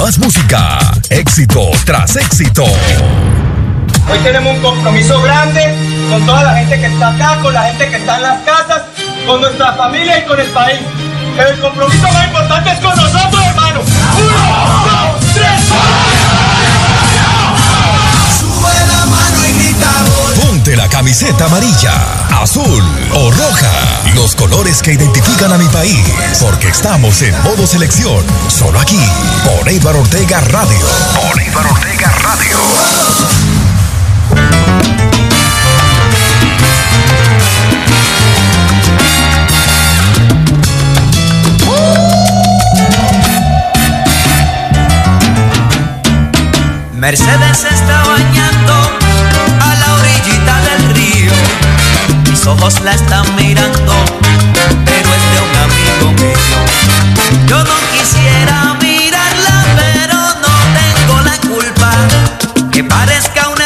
Más música, éxito tras éxito. Hoy tenemos un compromiso grande con toda la gente que está acá, con la gente que está en las casas, con nuestra familia y con el país. Pero el compromiso más importante es con nosotros, hermano. ¡Uno, dos, tres! Ponte la camiseta amarilla, azul o roja. Los colores que identifican a mi país. Porque estamos en modo selección. Solo aquí, por Eibar Ortega Radio. Por Eibar Ortega Radio. Mercedes está bañando ojos la están mirando, pero es de un amigo mío. Yo no quisiera mirarla, pero no tengo la culpa. Que parezca una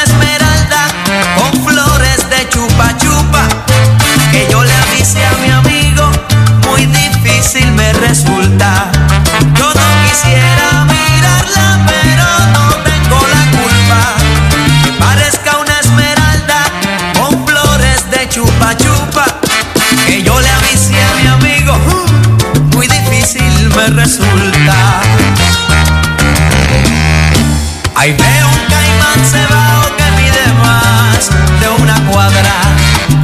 Ahí veo un caimán cebado que mide más de una cuadra,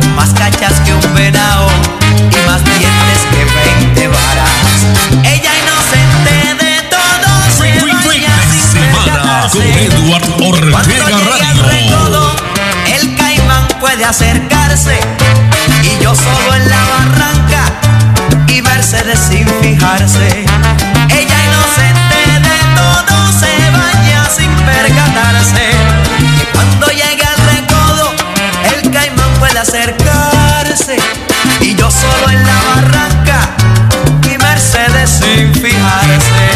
con más cachas que un venado y más dientes que 20 varas. Ella inocente de todo se baña sin Semana con percatarse. Edward Cuando Ortega Radio. recodo, el caimán puede acercarse y yo solo en la barranca y Mercedes sin fijarse. Que cuando llegue al recodo, el caimán puede acercarse y yo solo en la barranca y Mercedes sin fijarse.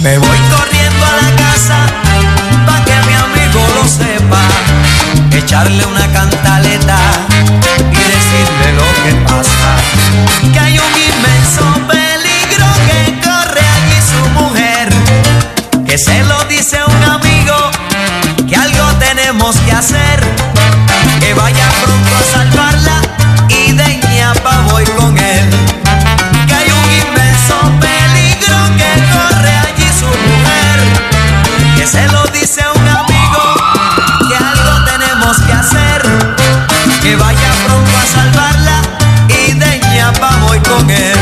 Me voy corriendo a la casa pa' que mi amigo lo sepa. Echarle una cantaleta y decirle lo que pasa. Que hay un inmenso Que se lo dice un amigo que algo tenemos que hacer. Que vaya pronto a salvarla y de ñapa voy con él que hay un inmenso peligro que corre allí su mujer, que se lo dice un amigo, que algo tenemos que hacer, que vaya pronto a salvarla y de ñapa voy con él.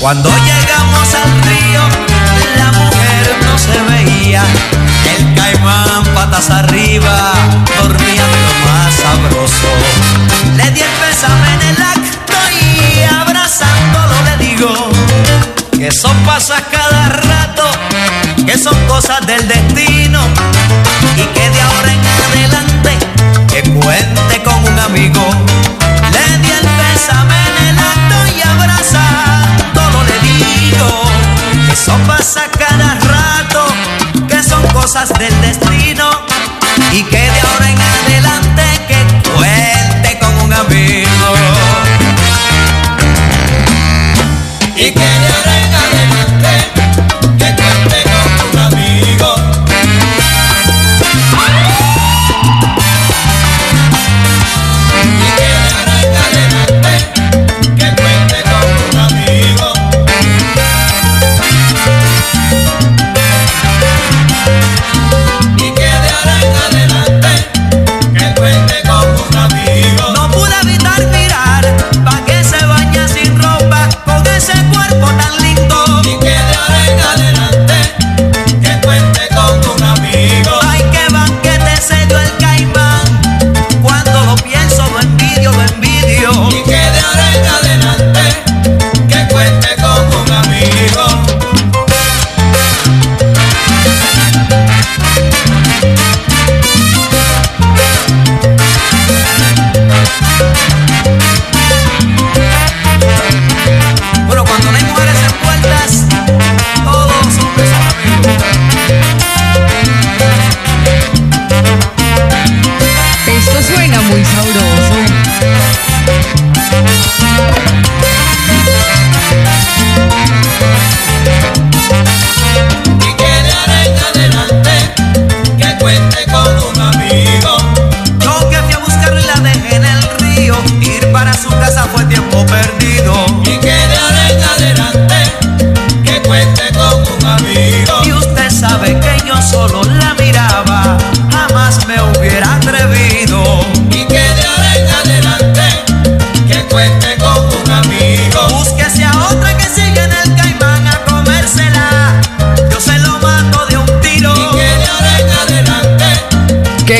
Cuando llegamos al río, la mujer no se veía, el caimán patas arriba, dormía lo más sabroso. Le di el pésame en el acto y abrazándolo le digo que eso pasa cada rato, que son cosas del destino y que de ahora en adelante que cuente con un amigo. Que eso pasa cada rato, que son cosas del destino. Y que de ahora en adelante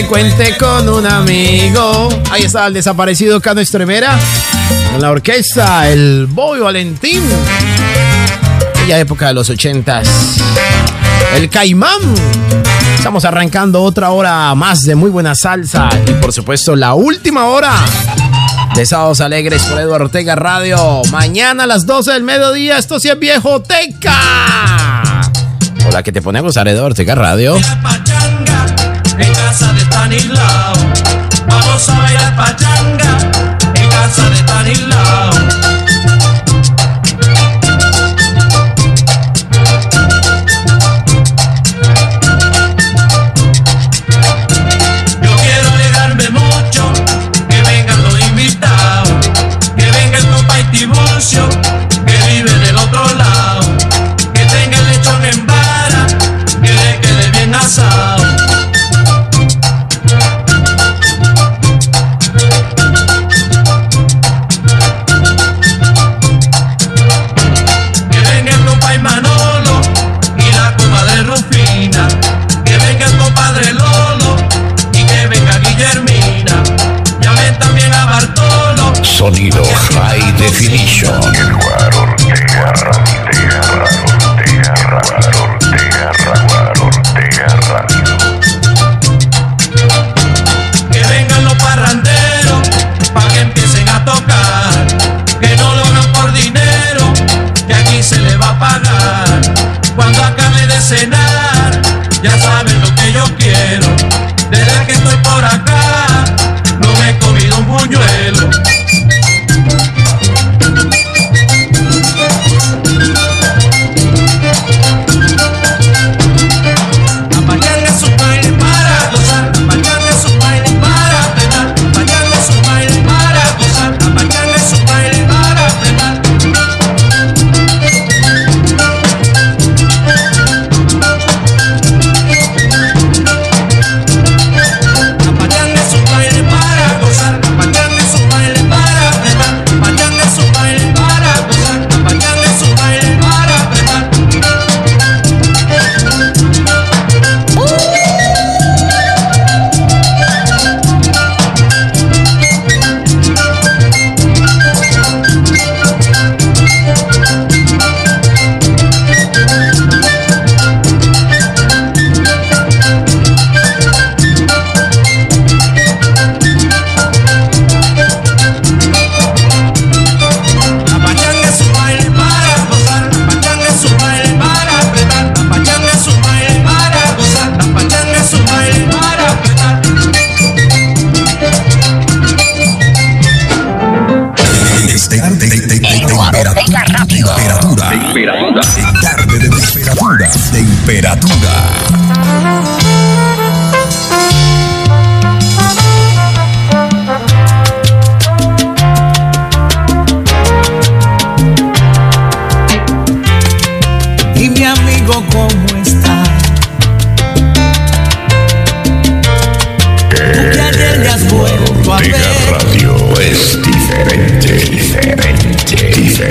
cuente con un amigo. Ahí está el desaparecido Cano Estremera. En la orquesta, el Boy Valentín. Aquella época de los ochentas. El Caimán. Estamos arrancando otra hora más de muy buena salsa. Y por supuesto, la última hora de Sábados Alegres por Eduardo Ortega Radio. Mañana a las 12 del mediodía, esto sí es Viejoteca. Hola, que te pone a gozar Eduardo Ortega Radio. Tanislao. Vamos a bailar pachanga en casa de Tanislao. Definition. Eduardo Ortega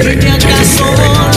Entende a sua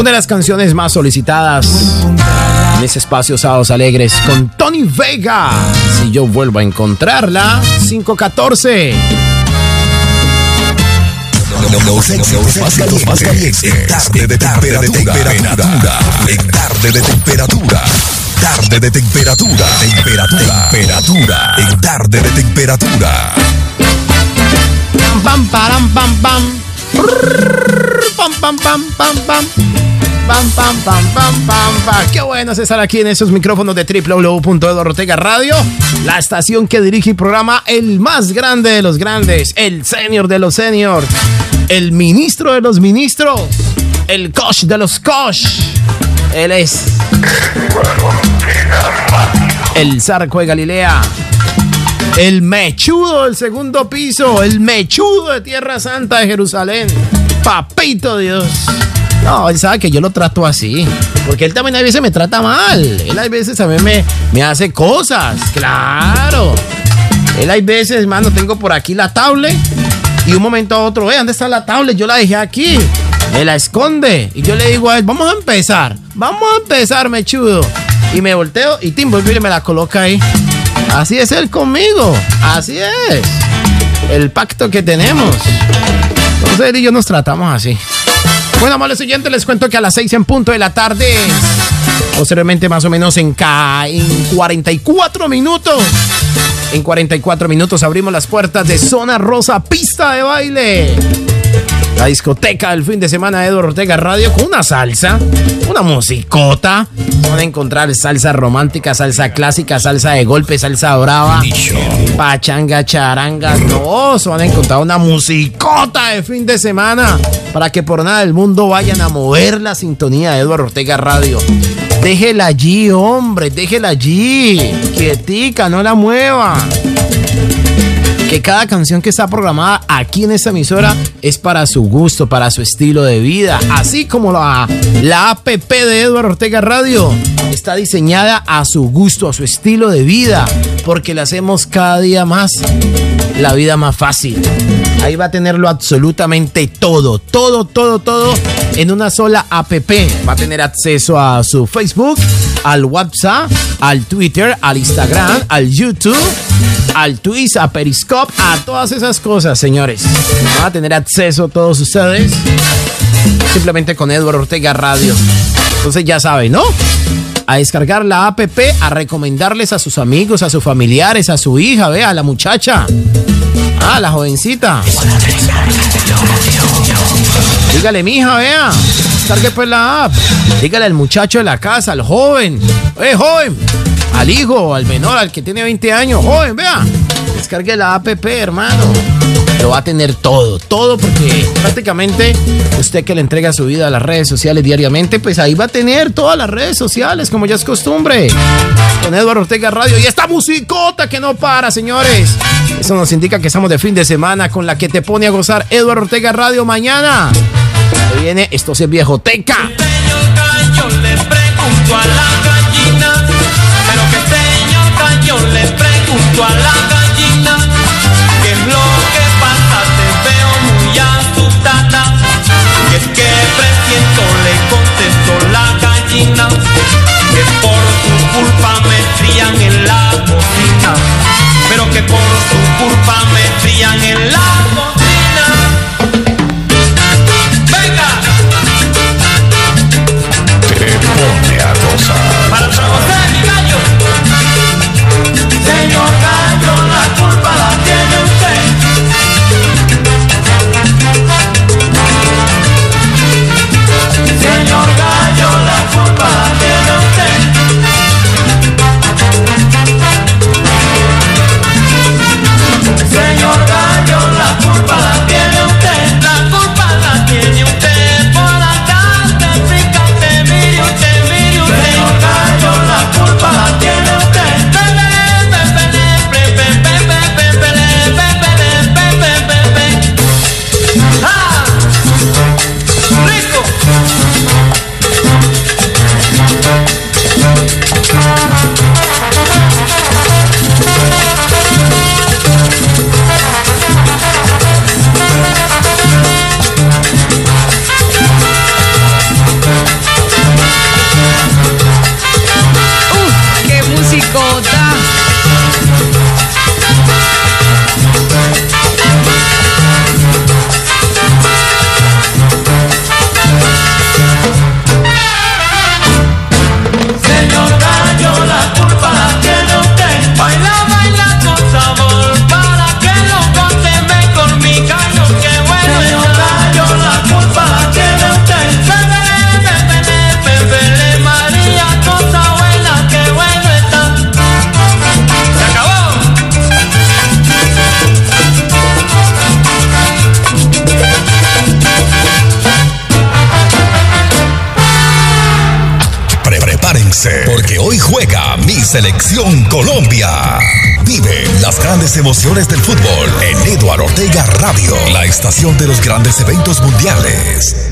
Una de las canciones más solicitadas en ese espacio Sábados Alegres con Tony Vega. Si yo vuelvo a encontrarla, 514. Los éxitos más calientes, en tarde de temperatura, en tarde de temperatura. Tarde de temperatura. Temperatura. Temperatura. En tarde de temperatura. Pam, pam, pam, pam. Pam, pam, pam, pam, pam. Pam, pam, pam, pam, pam, pam. Qué bueno es estar aquí en esos micrófonos de www.edorotega Radio, la estación que dirige y programa el más grande de los grandes, el senior de los seniors, el ministro de los ministros, el coach de los coach. Él es el Zarco de Galilea. El mechudo del segundo piso. El mechudo de Tierra Santa de Jerusalén. Papito Dios. No, él sabe que yo lo trato así. Porque él también a veces me trata mal. Él a veces también me, me hace cosas. Claro. Él hay veces, hermano, tengo por aquí la tablet. Y un momento a otro, ¿dónde está la tablet? Yo la dejé aquí. Me la esconde. Y yo le digo a él, vamos a empezar. Vamos a empezar, mechudo. Y me volteo y Tim y me la coloca ahí. Así es él conmigo. Así es. El pacto que tenemos. Entonces él y yo nos tratamos así. Bueno, amables siguiente les cuento que a las 6 en punto de la tarde, posteriormente más o menos en, en 44 minutos, en 44 minutos abrimos las puertas de Zona Rosa, pista de baile la discoteca del fin de semana de Eduardo Ortega Radio con una salsa, una musicota. Van a encontrar salsa romántica, salsa clásica, salsa de golpe, salsa brava, pachanga, charanga. No, se van a encontrar una musicota de fin de semana para que por nada del mundo vayan a mover la sintonía de Eduardo Ortega Radio. Déjela allí, hombre, déjela allí. Quietica, no la mueva que cada canción que está programada aquí en esta emisora es para su gusto, para su estilo de vida, así como la, la app de Eduardo Ortega Radio está diseñada a su gusto, a su estilo de vida, porque le hacemos cada día más la vida más fácil. Ahí va a tenerlo absolutamente todo, todo, todo, todo en una sola app. Va a tener acceso a su Facebook, al WhatsApp, al Twitter, al Instagram, al YouTube, al Twitch, a Periscope, a todas esas cosas, señores. Van a tener acceso todos ustedes simplemente con Eduardo Ortega Radio. Entonces ya saben, ¿no? A descargar la app, a recomendarles a sus amigos, a sus familiares, a su hija, vea, a la muchacha. Ah, la jovencita. Dígale, mija, vea. Descargue pues la app. Dígale al muchacho de la casa, al joven. ¡Eh, joven! Al hijo, al menor, al que tiene 20 años. Joven, vea. Descargue la app, hermano. Lo va a tener todo, todo porque prácticamente usted que le entrega su vida a las redes sociales diariamente, pues ahí va a tener todas las redes sociales, como ya es costumbre. Con Eduardo Ortega Radio y esta musicota que no para, señores. Eso nos indica que estamos de fin de semana con la que te pone a gozar Eduardo Ortega Radio mañana. Se viene esto es viejo teca. Yo le pregunto a la gallina, pero que le pregunto a la gallina, por su culpa selección Colombia. Vive las grandes emociones del fútbol en Eduardo Ortega Radio, la estación de los grandes eventos mundiales.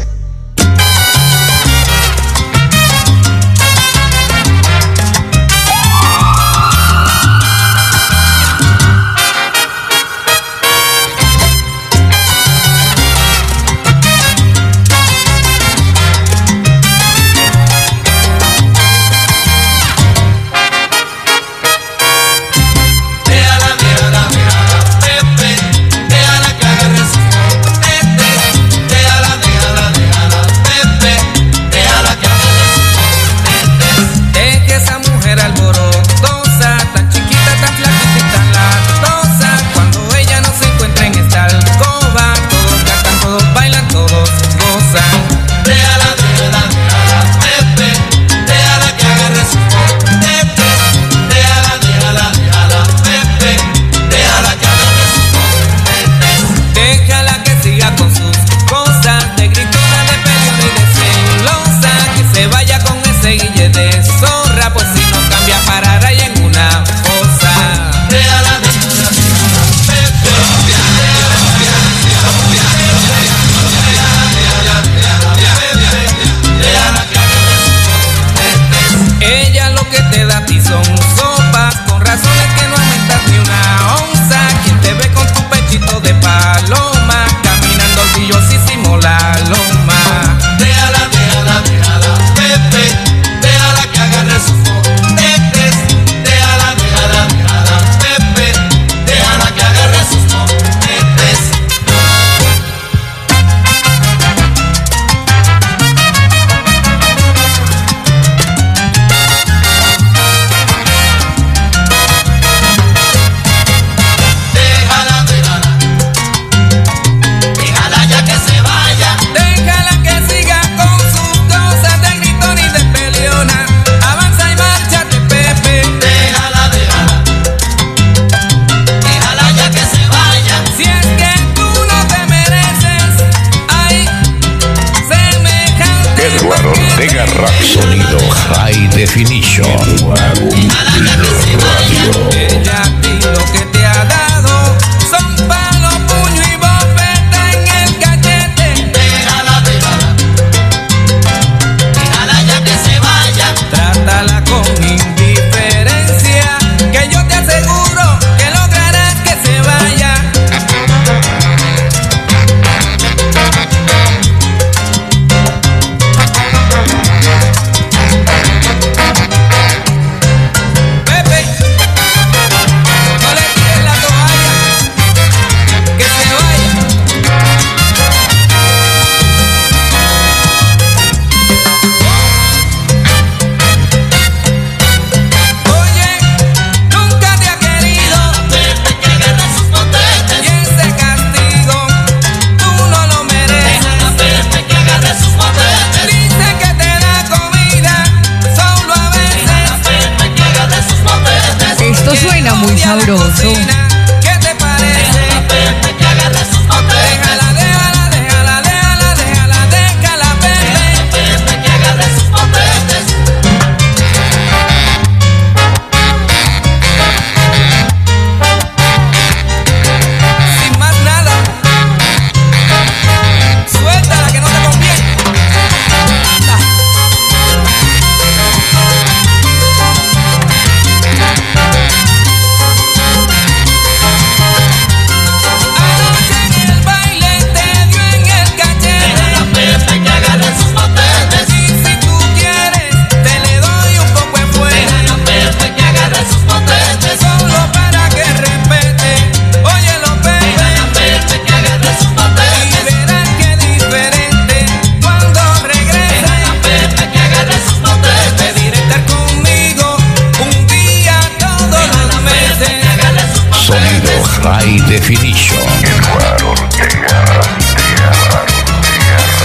High Definition. Eduardo Ortega.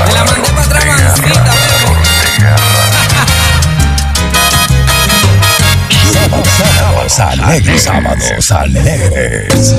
Me la mandé para atrás, mancita, pero. Sábados alegres, sábados alegres.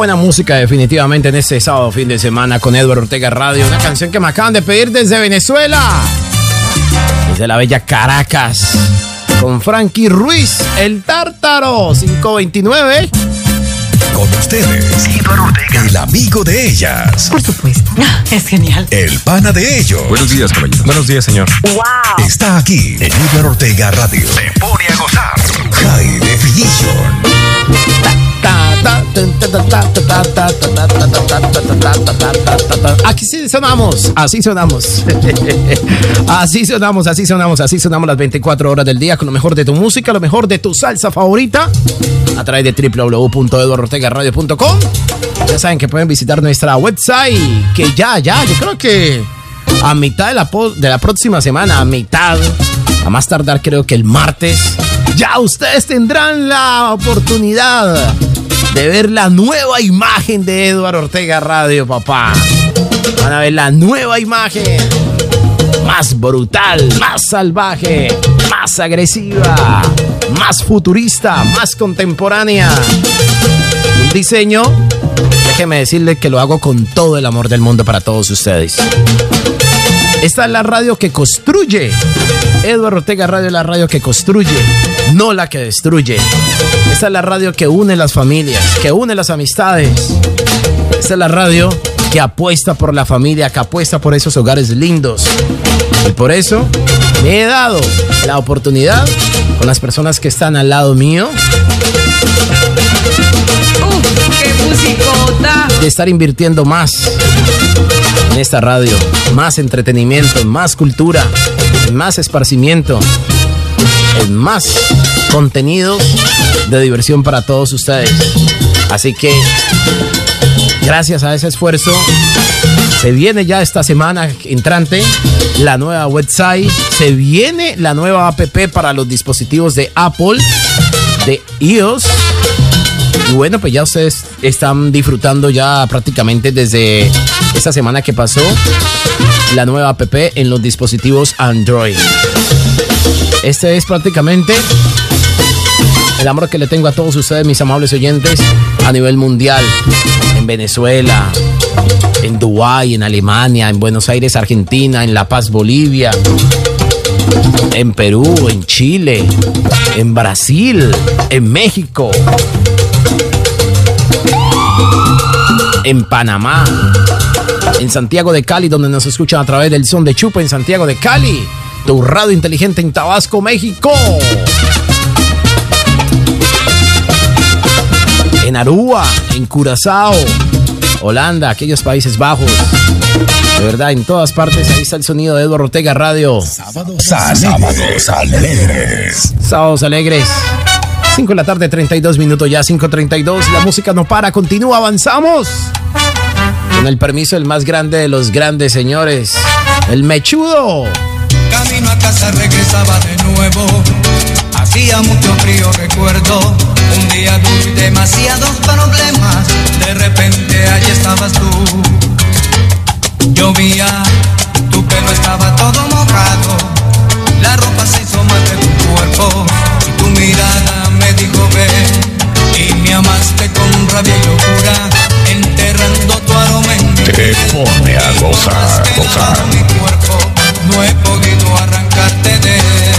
Buena música definitivamente en este sábado fin de semana con Edward Ortega Radio. Una canción que me acaban de pedir desde Venezuela. Desde la bella Caracas. Con Frankie Ruiz, el tártaro 529. Con ustedes, Edward Ortega, el amigo de ellas. Por supuesto. Es genial. El pana de ellos. Buenos días, caballero. Buenos días, señor. Wow. Está aquí en Edward Ortega Radio. Se pone a gozar. High Definition. Aquí sí sonamos, así sonamos. Así sonamos, así sonamos, así sonamos las 24 horas del día con lo mejor de tu música, lo mejor de tu salsa favorita a través de www.eduardortegaradio.com. Ya saben que pueden visitar nuestra website, que ya, ya, yo creo que a mitad de la, de la próxima semana, a mitad, a más tardar creo que el martes, ya ustedes tendrán la oportunidad de ver la nueva imagen de Eduardo Ortega Radio, papá. Van a ver la nueva imagen. Más brutal, más salvaje, más agresiva, más futurista, más contemporánea. Un diseño, déjeme decirle que lo hago con todo el amor del mundo para todos ustedes. Esta es la radio que construye. Eduardo Ortega Radio es la radio que construye, no la que destruye. Esta es la radio que une las familias, que une las amistades. Esta es la radio que apuesta por la familia, que apuesta por esos hogares lindos. Y por eso me he dado la oportunidad con las personas que están al lado mío Uf, qué musicota. de estar invirtiendo más esta radio. Más entretenimiento, más cultura, más esparcimiento, en más contenidos de diversión para todos ustedes. Así que, gracias a ese esfuerzo, se viene ya esta semana entrante la nueva website, se viene la nueva app para los dispositivos de Apple, de iOS y bueno, pues ya ustedes están disfrutando ya prácticamente desde esta semana que pasó la nueva app en los dispositivos Android. Este es prácticamente el amor que le tengo a todos ustedes, mis amables oyentes, a nivel mundial, en Venezuela, en Dubái, en Alemania, en Buenos Aires, Argentina, en La Paz, Bolivia, en Perú, en Chile, en Brasil, en México, en Panamá, en Santiago de Cali, donde nos escuchan a través del son de Chupa en Santiago de Cali, tu radio inteligente en Tabasco, México. En Aruba, en Curazao, Holanda, aquellos Países Bajos. De verdad, en todas partes, ahí está el sonido de Eduardo Ortega Radio. Sábados alegres. alegres. Sábados alegres. 5 de la tarde, 32 minutos ya, 5.32. La música no para, continúa, avanzamos. Con el permiso del más grande de los grandes señores, el mechudo. Camino a casa regresaba de nuevo. Hacía mucho frío, recuerdo. Un día tuve demasiados problemas. De repente allí estabas tú. Llovía, tu pelo estaba todo mojado. La ropa se hizo más de tu cuerpo. Y tu mirada me dijo ven. Y me amaste con rabia y locura. Enterrando tu aroma en mi Te pone a gozar, gozar. mi cuerpo, no he podido arrancarte de él.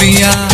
Llovía,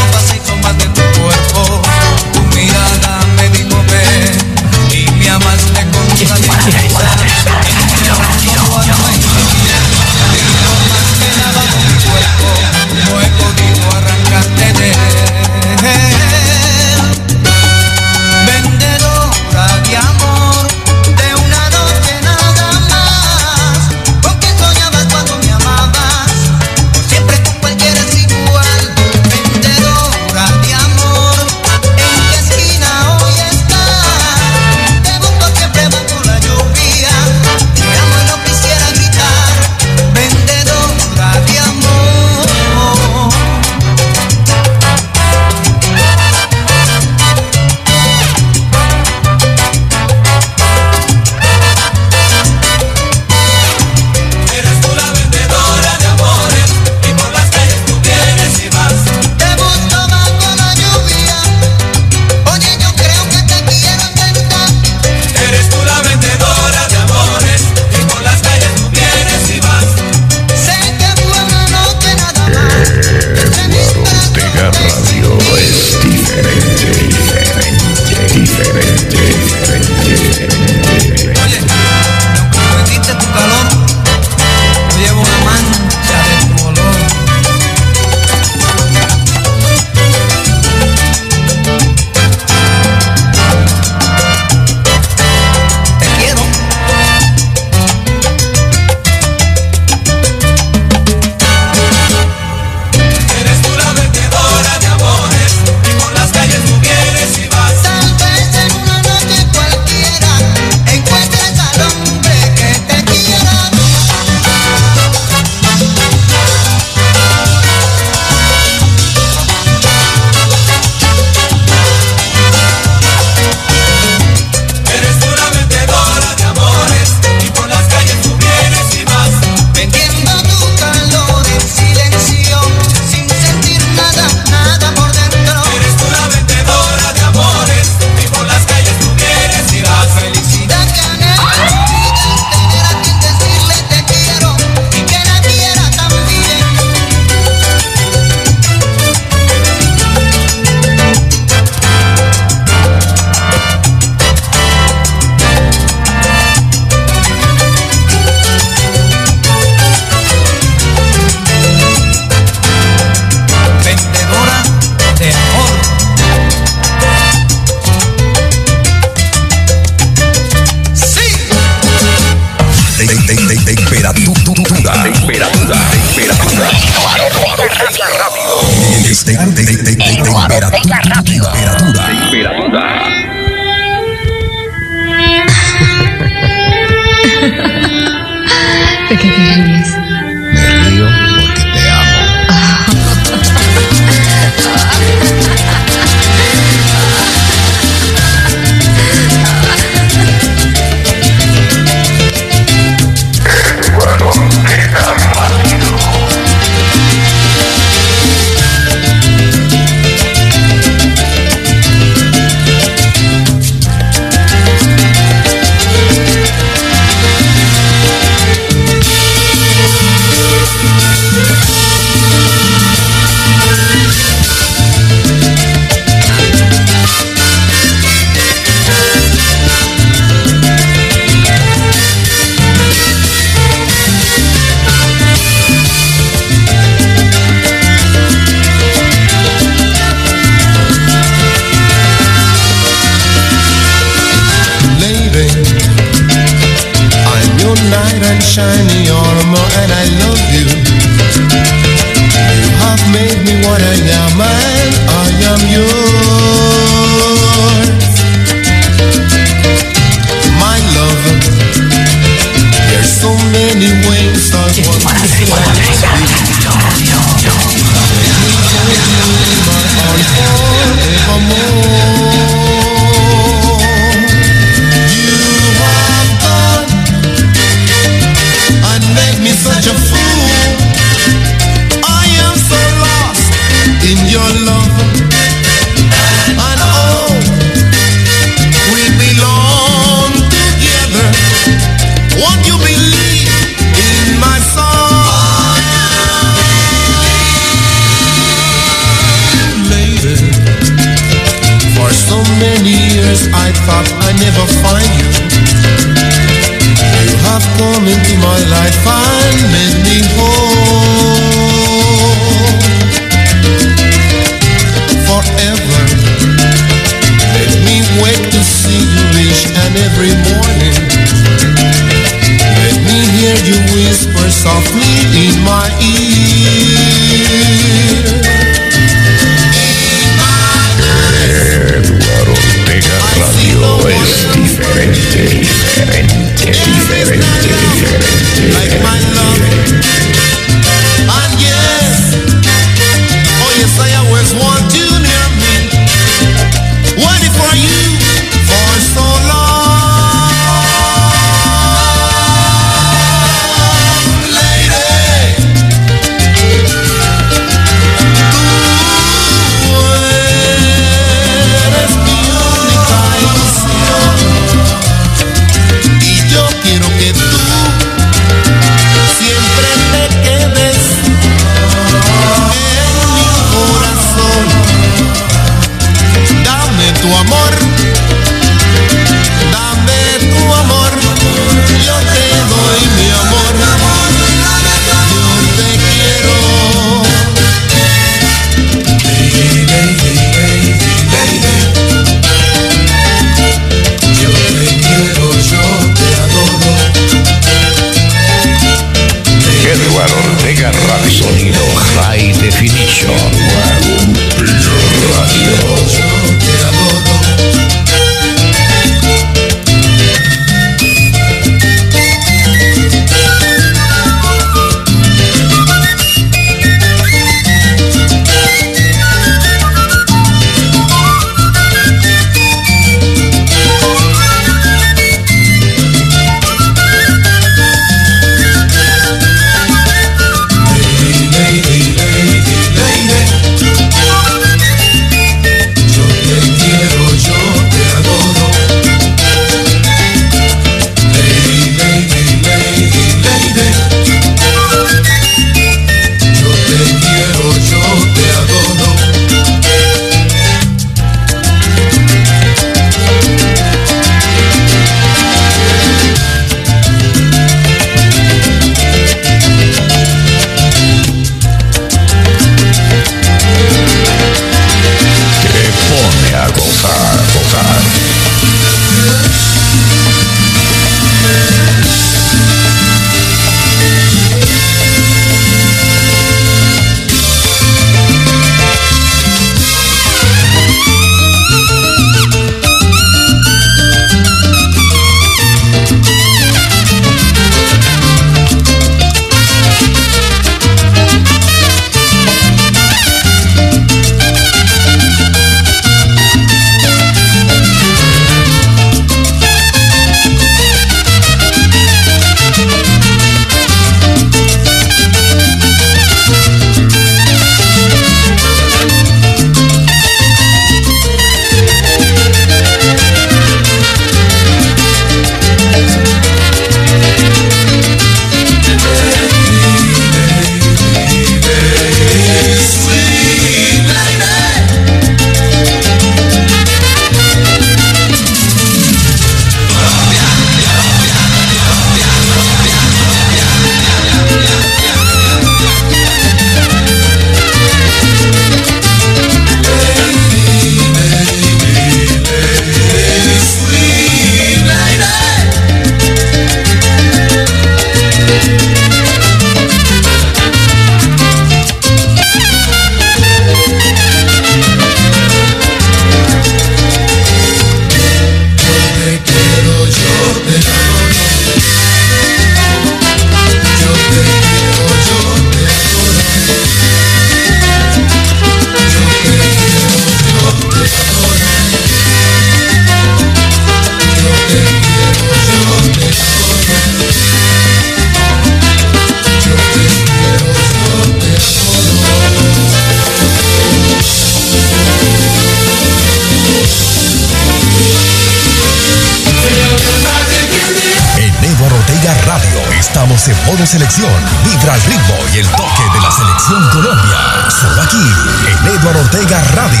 modo selección. Vibra al ritmo y el toque de la selección Colombia. Solo aquí, en Eduardo Ortega Radio.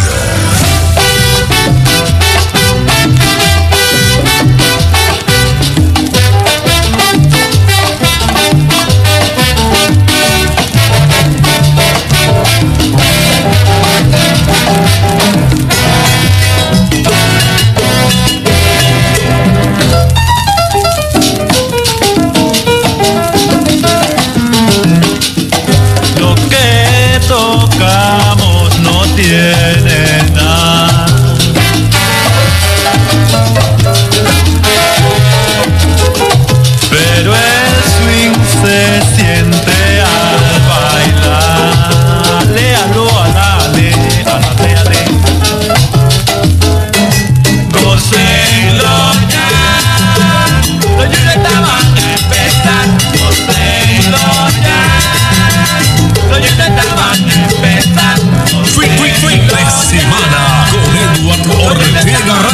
cuatro horas. Llega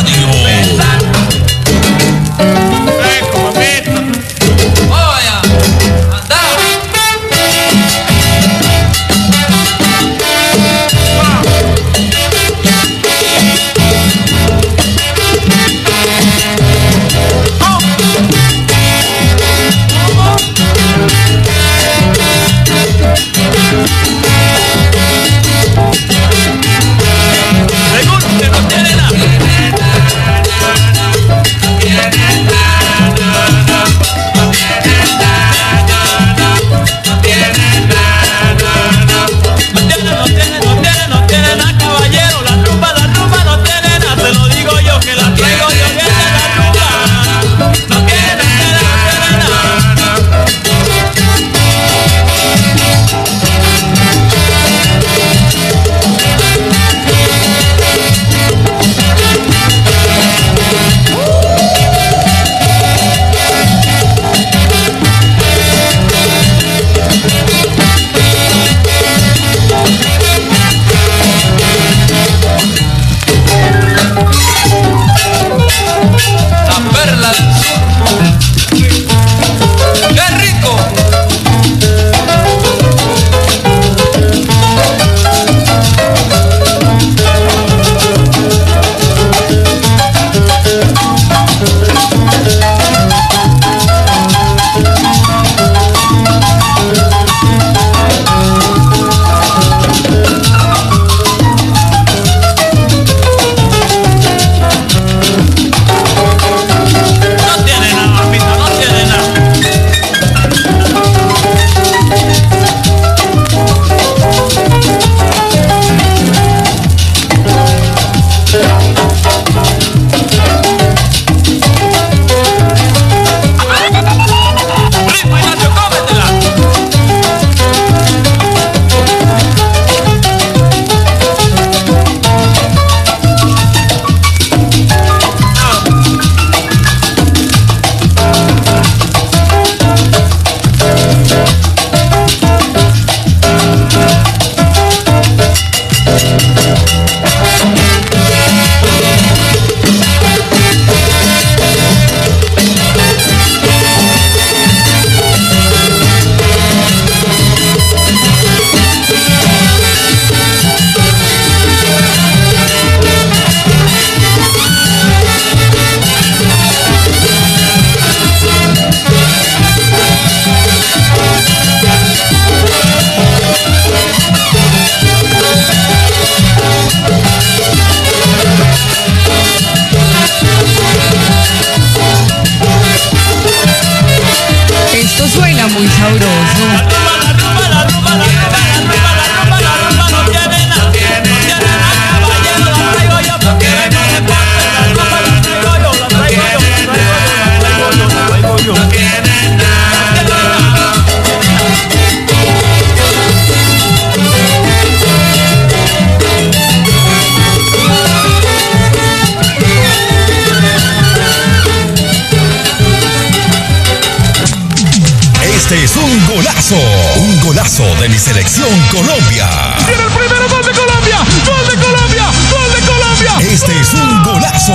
Selección Colombia. Tiene el primero gol de Colombia. Gol de Colombia. Gol de Colombia. Este es un golazo.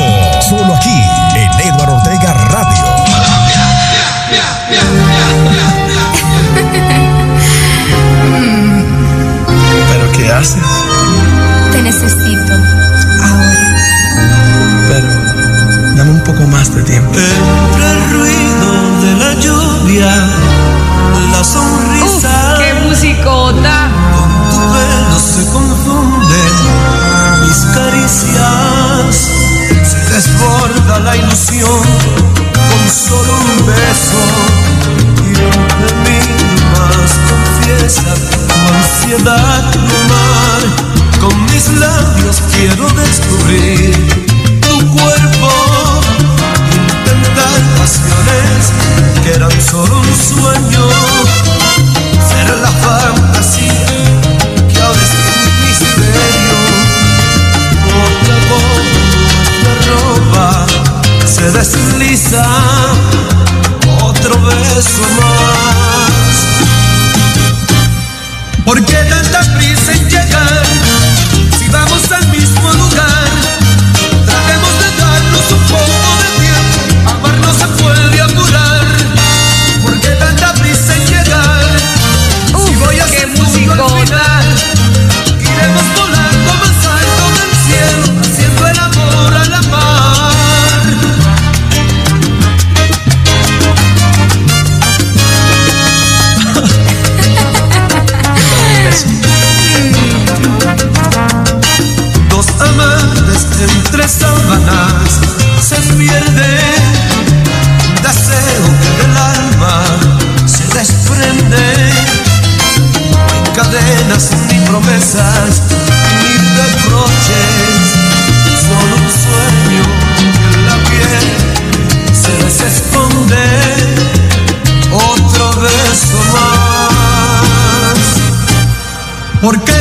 Solo aquí en Eduardo Ortega Radio. ¿Pero qué haces? Te necesito ahora. Pero dame un poco más de tiempo. Entre el ruido de la lluvia, la sombra desborda la ilusión con solo un beso y un mí más. Confiesa tu ansiedad mar con mis labios quiero descubrir tu cuerpo. Intentar pasiones que eran solo un sueño. veces lisa, otro beso más. se pierde deseo que del alma se desprende. No cadenas ni promesas ni reproches, solo un sueño que en la piel se les esconde. Otro beso más. ¿Por qué?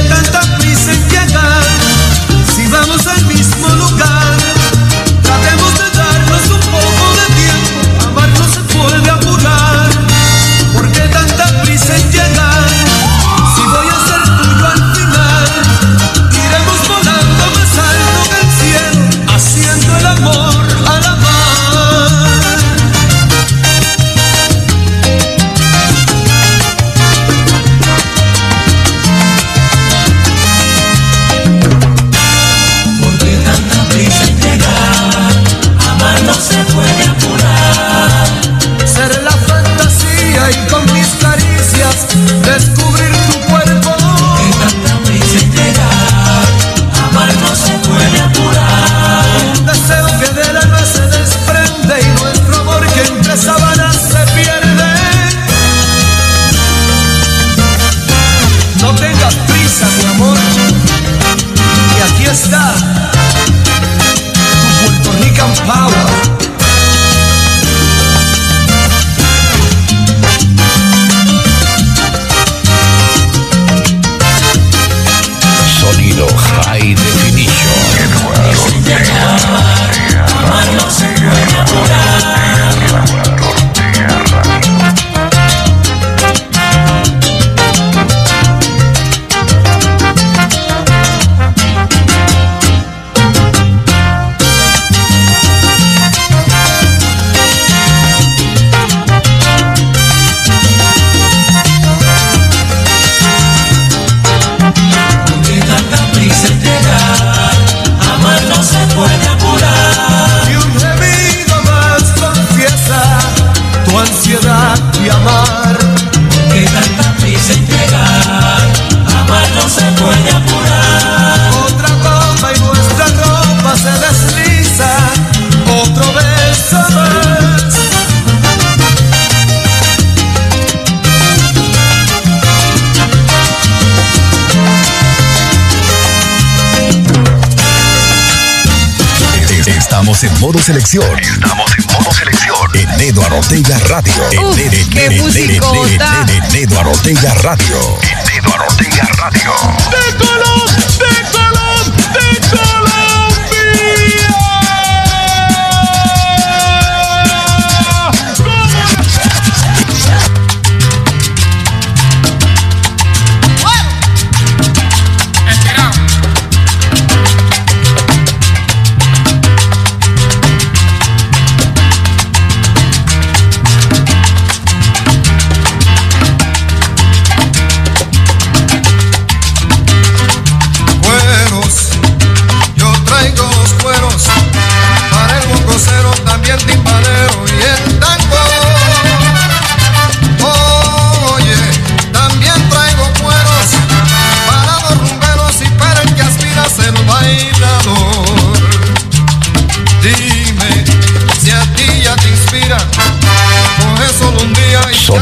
modo selección. Estamos en modo selección. En Edo Arotella Radio. En, en, qué en. En Edo Arotella Radio. En Edo Arotella Radio. ¡De!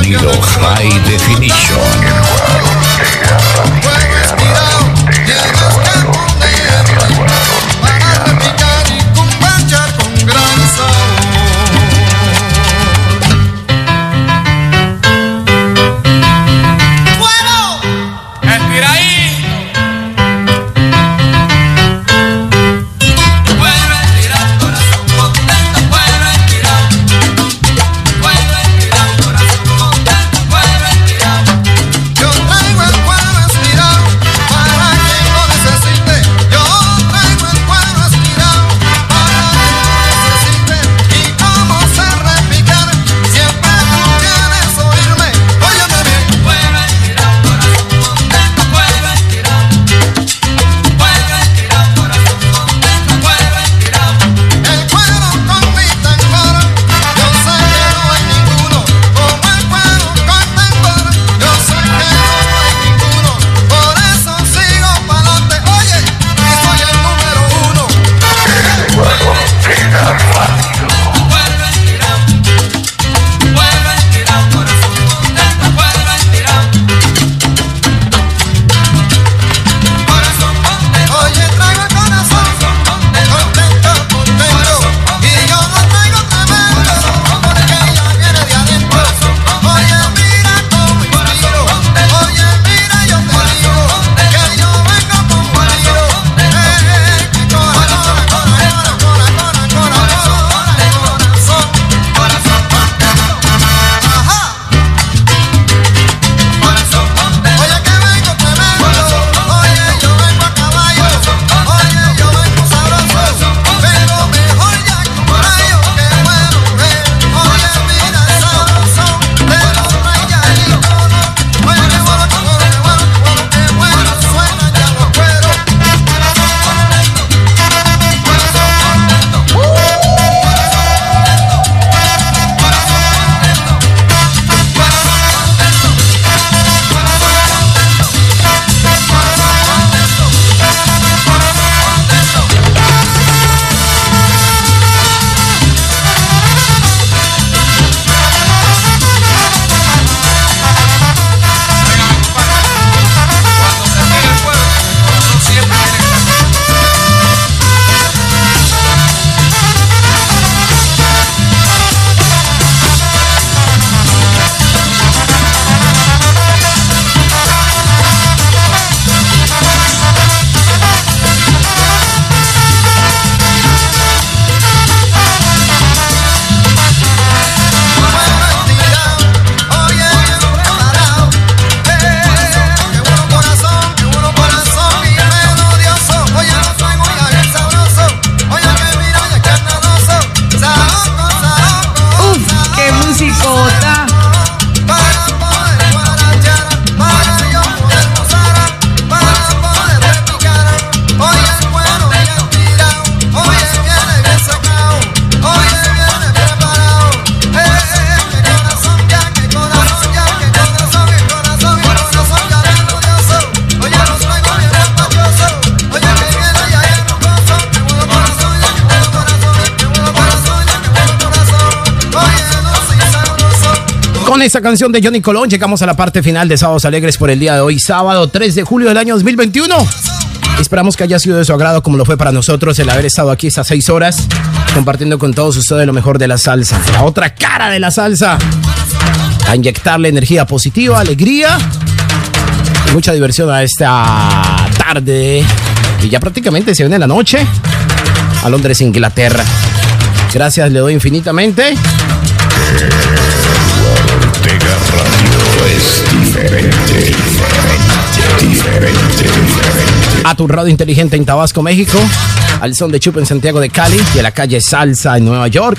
sonido High Definition. Con esta canción de Johnny Colón llegamos a la parte final de Sábados Alegres por el día de hoy, sábado 3 de julio del año 2021. Esperamos que haya sido de su agrado como lo fue para nosotros el haber estado aquí estas seis horas compartiendo con todos ustedes lo mejor de la salsa, la otra cara de la salsa, a inyectarle energía positiva, alegría y mucha diversión a esta tarde y ya prácticamente se viene la noche a Londres, Inglaterra. Gracias, le doy infinitamente. Es diferente, diferente, diferente. A tu radio inteligente en Tabasco, México. Al son de Chupa en Santiago de Cali y a la calle Salsa en Nueva York.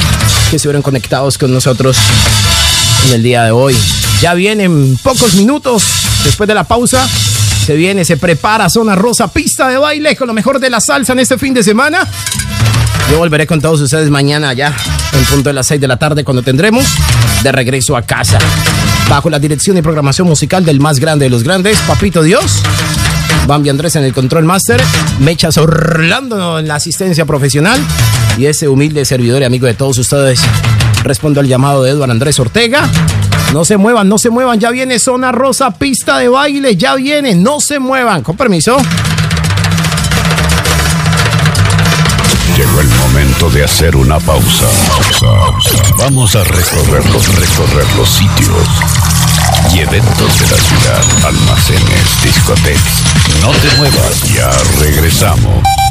Que estuvieron conectados con nosotros en el día de hoy. Ya vienen pocos minutos después de la pausa. Se viene, se prepara Zona Rosa, pista de baile con lo mejor de la salsa en este fin de semana. Yo volveré con todos ustedes mañana ya, en punto de las 6 de la tarde, cuando tendremos de regreso a casa. Bajo la dirección y programación musical del más grande de los grandes, Papito Dios. Bambi Andrés en el control master, Mechas Orlando en la asistencia profesional y ese humilde servidor y amigo de todos ustedes. Respondo al llamado de Eduardo Andrés Ortega. No se muevan, no se muevan, ya viene Zona Rosa, pista de baile, ya viene, no se muevan. Con permiso. Llegó el de hacer una. Pausa. Vamos a recorrer los, recorrer los sitios y eventos de la ciudad, almacenes, discotecas. No te muevas, ya regresamos.